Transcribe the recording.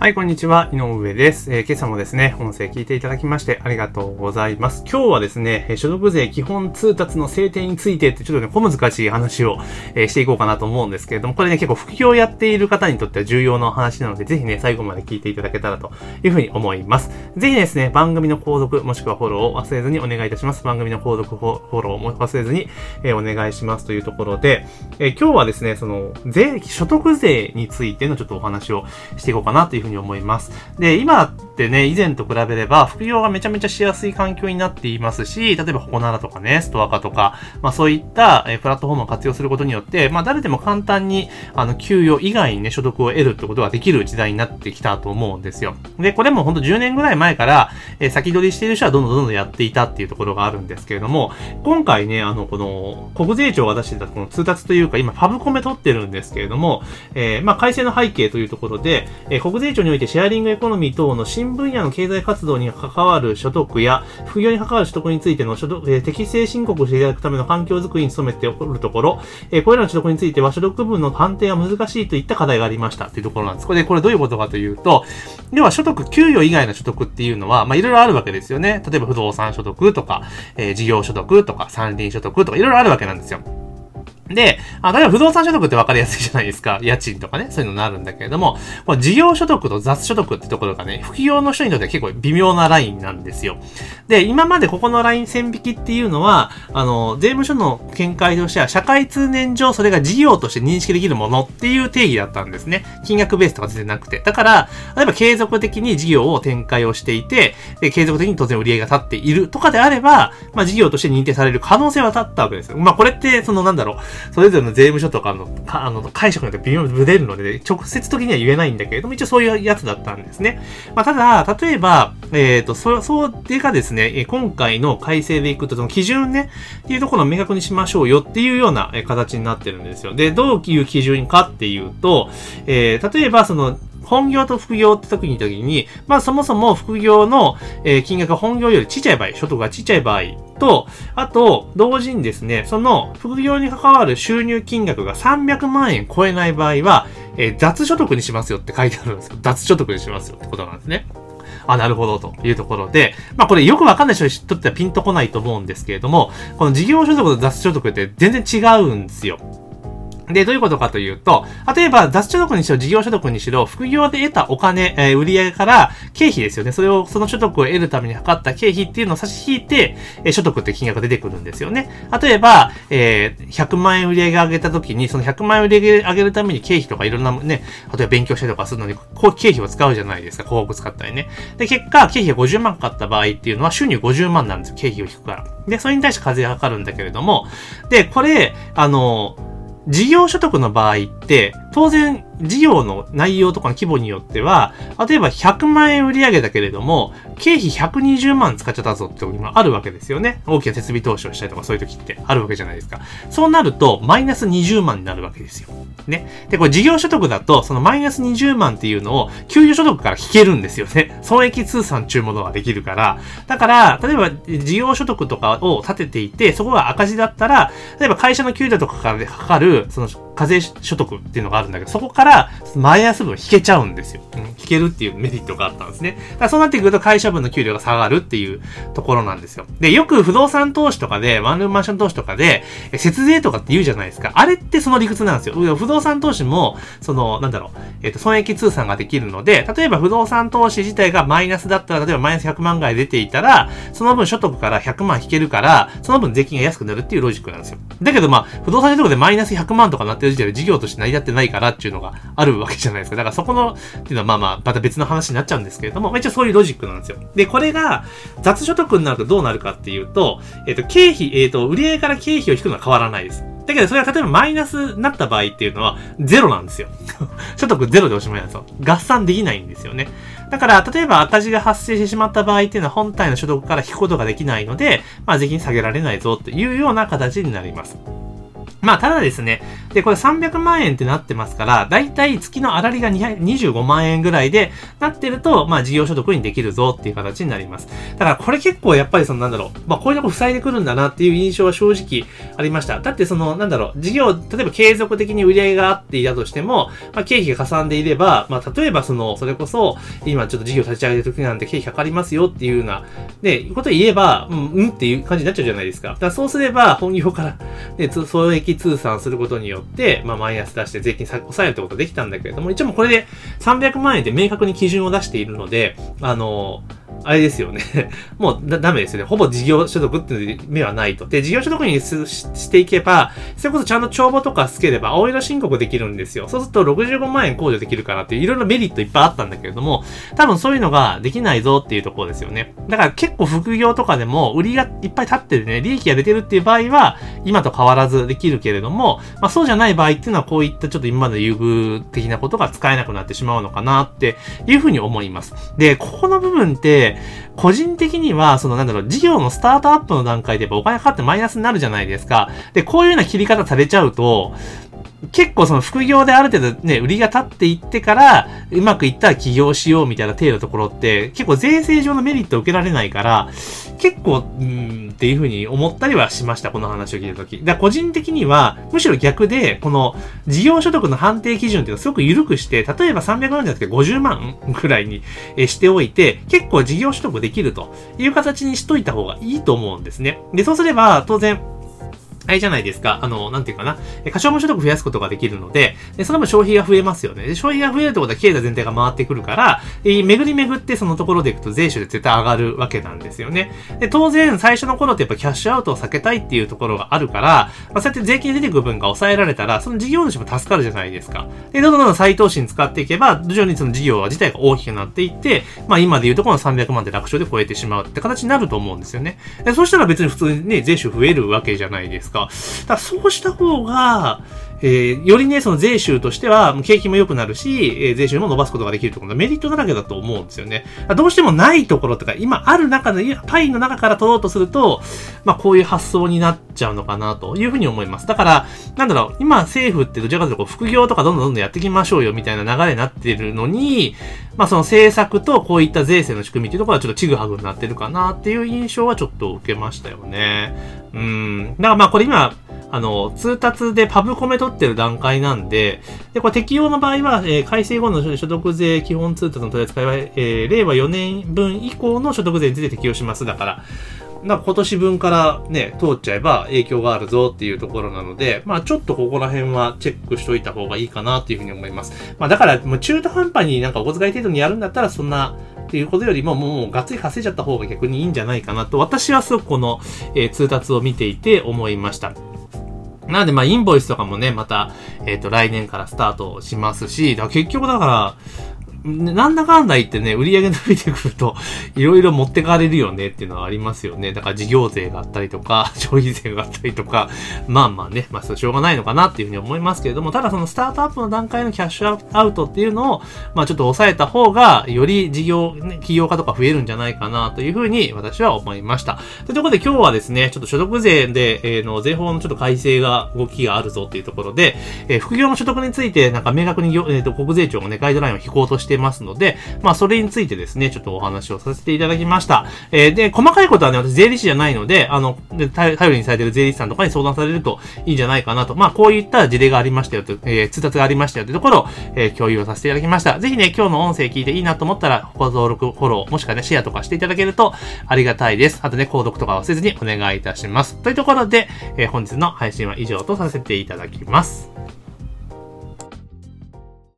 はい、こんにちは。井上です、えー、今朝もですね、音声聞いていただきましてありがとうございます。今日はですね、所得税基本通達の制定についてってちょっとね、小難しい話を、えー、していこうかなと思うんですけれども、これね、結構副業をやっている方にとっては重要な話なので、ぜひね、最後まで聞いていただけたらというふうに思います。ぜひですね、番組の購読もしくはフォローを忘れずにお願いいたします。番組の購読フォローも忘れずに、えー、お願いしますというところで、え今日はですね、その、税、所得税についてのちょっとお話をしていこうかなというふうにに思います。で、今ってね、以前と比べれば、副業がめちゃめちゃしやすい環境になっていますし、例えば、ここならとかね、ストア化とか、まあそういった、えプラットフォームを活用することによって、まあ誰でも簡単に、あの、給与以外にね、所得を得るってことができる時代になってきたと思うんですよ。で、これもほんと10年ぐらい前から、え先取りしている人はどんどんどんどんやっていたっていうところがあるんですけれども、今回ね、あの、この、国税庁が出してたこの通達というか、今、ファブコメ取ってるんですけれども、えー、まあ改正の背景というところで、え、国税庁においてシェアリングエコノミー等の新分野の経済活動に関わる所得や、副業に関わる所得についての所得、えー、適正申告していただくための環境づくりに努めておるところ、えー、これらの所得については所得分の判定は難しいといった課題がありましたっていうところなんです。これで、これどういうことかというと、要は所得、給与以外の所得っていうのは、まあいろいろあるわけですよね。例えば不動産所得とか、えー、事業所得とか、山林所得とかいろいろあるわけなんですよ。で、あ例えば不動産所得って分かりやすいじゃないですか。家賃とかね、そういうのになるんだけれども、この事業所得と雑所得ってところがね、副業の人にとっては結構微妙なラインなんですよ。で、今までここのライン線引きっていうのは、あの、税務署の見解としては、社会通念上それが事業として認識できるものっていう定義だったんですね。金額ベースとか全然なくて。だから、例えば継続的に事業を展開をしていて、で、継続的に当然売り上げが立っているとかであれば、まあ事業として認定される可能性は立ったわけですよ。まあこれって、そのなんだろう、それぞれの税務署とかの、かあの、解釈によって微妙にぶれるので、直接的には言えないんだけれども、一応そういうやつだったんですね。まあ、ただ、例えば、えっ、ー、と、そ、そうでかですね、今回の改正でいくと、その基準ね、っていうところを明確にしましょうよっていうような形になってるんですよ。で、どういう基準かっていうと、えー、例えば、その、本業と副業って時に時に、まあそもそも副業の、え、金額が本業よりちっちゃい場合、所得がちっちゃい場合と、あと、同時にですね、その副業に関わる収入金額が300万円超えない場合は、えー、雑所得にしますよって書いてあるんですよ。雑所得にしますよってことなんですね。あ、なるほど、というところで、まあこれよくわかんない人にとってはピンとこないと思うんですけれども、この事業所得と雑所得って全然違うんですよ。で、どういうことかというと、例えば、雑所得にしろ、事業所得にしろ、副業で得たお金、えー、売上から経費ですよね。それを、その所得を得るために測った経費っていうのを差し引いて、えー、所得って金額が出てくるんですよね。例えば、えー、100万円売上上げた時に、その100万円売上上げるために経費とかいろんなね、例えば勉強したりとかするのに、こう経費を使うじゃないですか。広告使ったりね。で、結果、経費が50万かかった場合っていうのは、収入50万なんですよ。経費を引くから。で、それに対して課税がかかるんだけれども、で、これ、あの、事業所得の場合って、当然、事業の内容とかの規模によっては、例えば100万円売り上げだけれども、経費120万使っちゃったぞって時もあるわけですよね。大きな設備投資をしたりとかそういう時ってあるわけじゃないですか。そうなると、マイナス20万になるわけですよ。ね。で、これ事業所得だと、そのマイナス20万っていうのを、給与所得から引けるんですよね。損益通算中ものができるから。だから、例えば事業所得とかを立てていて、そこが赤字だったら、例えば会社の給料とかからかかる、その課税所得っていうのがあるんだけど、そこからマイナス分引けちゃうんですよ。うん、引けるっていうメリットがあったんですね。だからそうなってくると会社分の給料が下がるっていうところなんですよ。で、よく不動産投資とかで、ワンルームマンション投資とかで、節税とかって言うじゃないですか。あれってその理屈なんですよ。不動産投資も、その、なんだろう、えっ、ー、と、損益通算ができるので、例えば不動産投資自体がマイナスだったら、例えばマイナス100万ぐらい出ていたら、その分所得から100万引けるから、その分税金が安くなるっていうロジックなんですよ。だけどまあ、不動産所得でマイナス100万とかなってる時点で事業として成り立ってないからっていうのがあるわけじゃないですか。だからそこの、っていうのはまあまあ、また別の話になっちゃうんですけれども、まあ、一応そういうロジックなんですよ。で、これが雑所得になるとどうなるかっていうと、えっ、ー、と、経費、えっ、ー、と、売上から経費を引くのは変わらないです。だけど、それが例えばマイナスになった場合っていうのは、ゼロなんですよ。所得ゼロでおしまいなんですよ。合算できないんですよね。だから、例えば赤字が発生してしまった場合っていうのは本体の所得から引くことができないので、まあ、税金下げられないぞっていうような形になります。まあ、ただですね。で、これ300万円ってなってますから、だいたい月の粗利が25万円ぐらいでなってると、まあ、事業所得にできるぞっていう形になります。だから、これ結構やっぱりその、なんだろう、まあ、こういうとこ塞いでくるんだなっていう印象は正直ありました。だってその、なんだろう、事業、例えば継続的に売り上げがあっていたとしても、まあ、経費がかさんでいれば、まあ、例えばその、それこそ、今ちょっと事業立ち上げるときなんて経費かかりますよっていうような、で、こと言えば、うん、うんっていう感じになっちゃうじゃないですか。だからそうすれば、本業から、で、損益通算することによって、まあ、マイナス出して税金抑えるってことができたんだけれども、一応もこれで300万円で明確に基準を出しているので、あのーあれですよね。もうだ、ダメですよね。ほぼ事業所得っていう目はないと。で、事業所得にしていけば、それこそちゃんと帳簿とかつければ、青色申告できるんですよ。そうすると65万円控除できるからっていう、いろいろメリットいっぱいあったんだけれども、多分そういうのができないぞっていうところですよね。だから結構副業とかでも、売りがいっぱい立ってるね、利益が出てるっていう場合は、今と変わらずできるけれども、まあそうじゃない場合っていうのは、こういったちょっと今まで優遇的なことが使えなくなってしまうのかなっていうふうに思います。で、ここの部分って、個人的には、そのなんだろう、事業のスタートアップの段階でやっぱお金かかってマイナスになるじゃないですか。で、こういうような切り方されちゃうと、結構その副業である程度ね、売りが立っていってから、うまくいったら起業しようみたいな程度のところって、結構税制上のメリットを受けられないから、結構、うん、っていうふうに思ったりはしました、この話を聞いたとき。だ個人的には、むしろ逆で、この事業所得の判定基準っていうのをすごく緩くして、例えば300万じゃなくて50万くらいにしておいて、結構事業所得できるという形にしといた方がいいと思うんですね。で、そうすれば、当然、あれじゃないですか。あの、なんていうかな。過小無所得増やすことができるので、でその分消費が増えますよね。で消費が増えるってことは経済全体が回ってくるから、え巡り巡ってそのところでいくと税収で絶対上がるわけなんですよね。で、当然最初の頃ってやっぱキャッシュアウトを避けたいっていうところがあるから、まあ、そうやって税金出てくる分が抑えられたら、その事業主も助かるじゃないですか。で、どんどんどんどん再投資に使っていけば、徐々にその事業自体が大きくなっていって、まあ今でいうとこの300万で楽勝で超えてしまうって形になると思うんですよね。でそしたら別に普通にね、税収増えるわけじゃないですか。か。らそうした方が、えー、よりね、その税収としては、景気も良くなるし、えー、税収も伸ばすことができるところメリットだらけだと思うんですよね。どうしてもないところとか、今ある中で、パイの中から取ろうとすると、まあ、こういう発想になっちゃうのかな、というふうに思います。だから、なんだろう、今政府ってどちらかというと、副業とかどんどんどんどんやっていきましょうよ、みたいな流れになってるのに、まあ、その政策とこういった税制の仕組みっていうところはちょっとちぐはぐになってるかな、っていう印象はちょっと受けましたよね。うん。だからまあ、これ今、あの、通達でパブコメ取ってる段階なんで、で、これ適用の場合は、えー、改正後の所得税基本通達の取り扱いは、えー、令和4年分以降の所得税について適用します。だから、な今年分からね、通っちゃえば影響があるぞっていうところなので、まあちょっとここら辺はチェックしといた方がいいかなっていうふうに思います。まあだから、もう中途半端になんかお小遣い程度にやるんだったら、そんな、っていうことよりも、もうがっつり稼いじゃった方が逆にいいんじゃないかなと、私はすごくこの、えー、通達を見ていて思いました。なので、まあ、インボイスとかもね、また、えっ、ー、と、来年からスタートしますし、だ結局だから、なんだかんだ言ってね、売り上げ伸びてくると、いろいろ持ってかれるよねっていうのはありますよね。だから事業税があったりとか、消費税があったりとか、まあまあね、まあそれしょうがないのかなっていうふうに思いますけれども、ただそのスタートアップの段階のキャッシュアウトっていうのを、まあちょっと抑えた方が、より事業、ね、企業家とか増えるんじゃないかなというふうに私は思いました。というところで今日はですね、ちょっと所得税で、えー、の税法のちょっと改正が、動きがあるぞっていうところで、えー、副業の所得についてなんか明確に、えー、と国税庁がね、ガイドラインを引こうとしてますので、まあ、それについてですね、ちょっとお話をさせていただきました。えー、で、細かいことはね、私税理士じゃないので、あの、で頼りにされてる税理士さんとかに相談されるといいんじゃないかなと。まあ、こういった事例がありましたよと、えー、通達がありましたよというところを、えー、共有をさせていただきました。ぜひね、今日の音声聞いていいなと思ったら、ご登録、フォロー、もしくはね、シェアとかしていただけるとありがたいです。あとね、購読とか忘れずにお願いいたします。というところで、えー、本日の配信は以上とさせていただきます。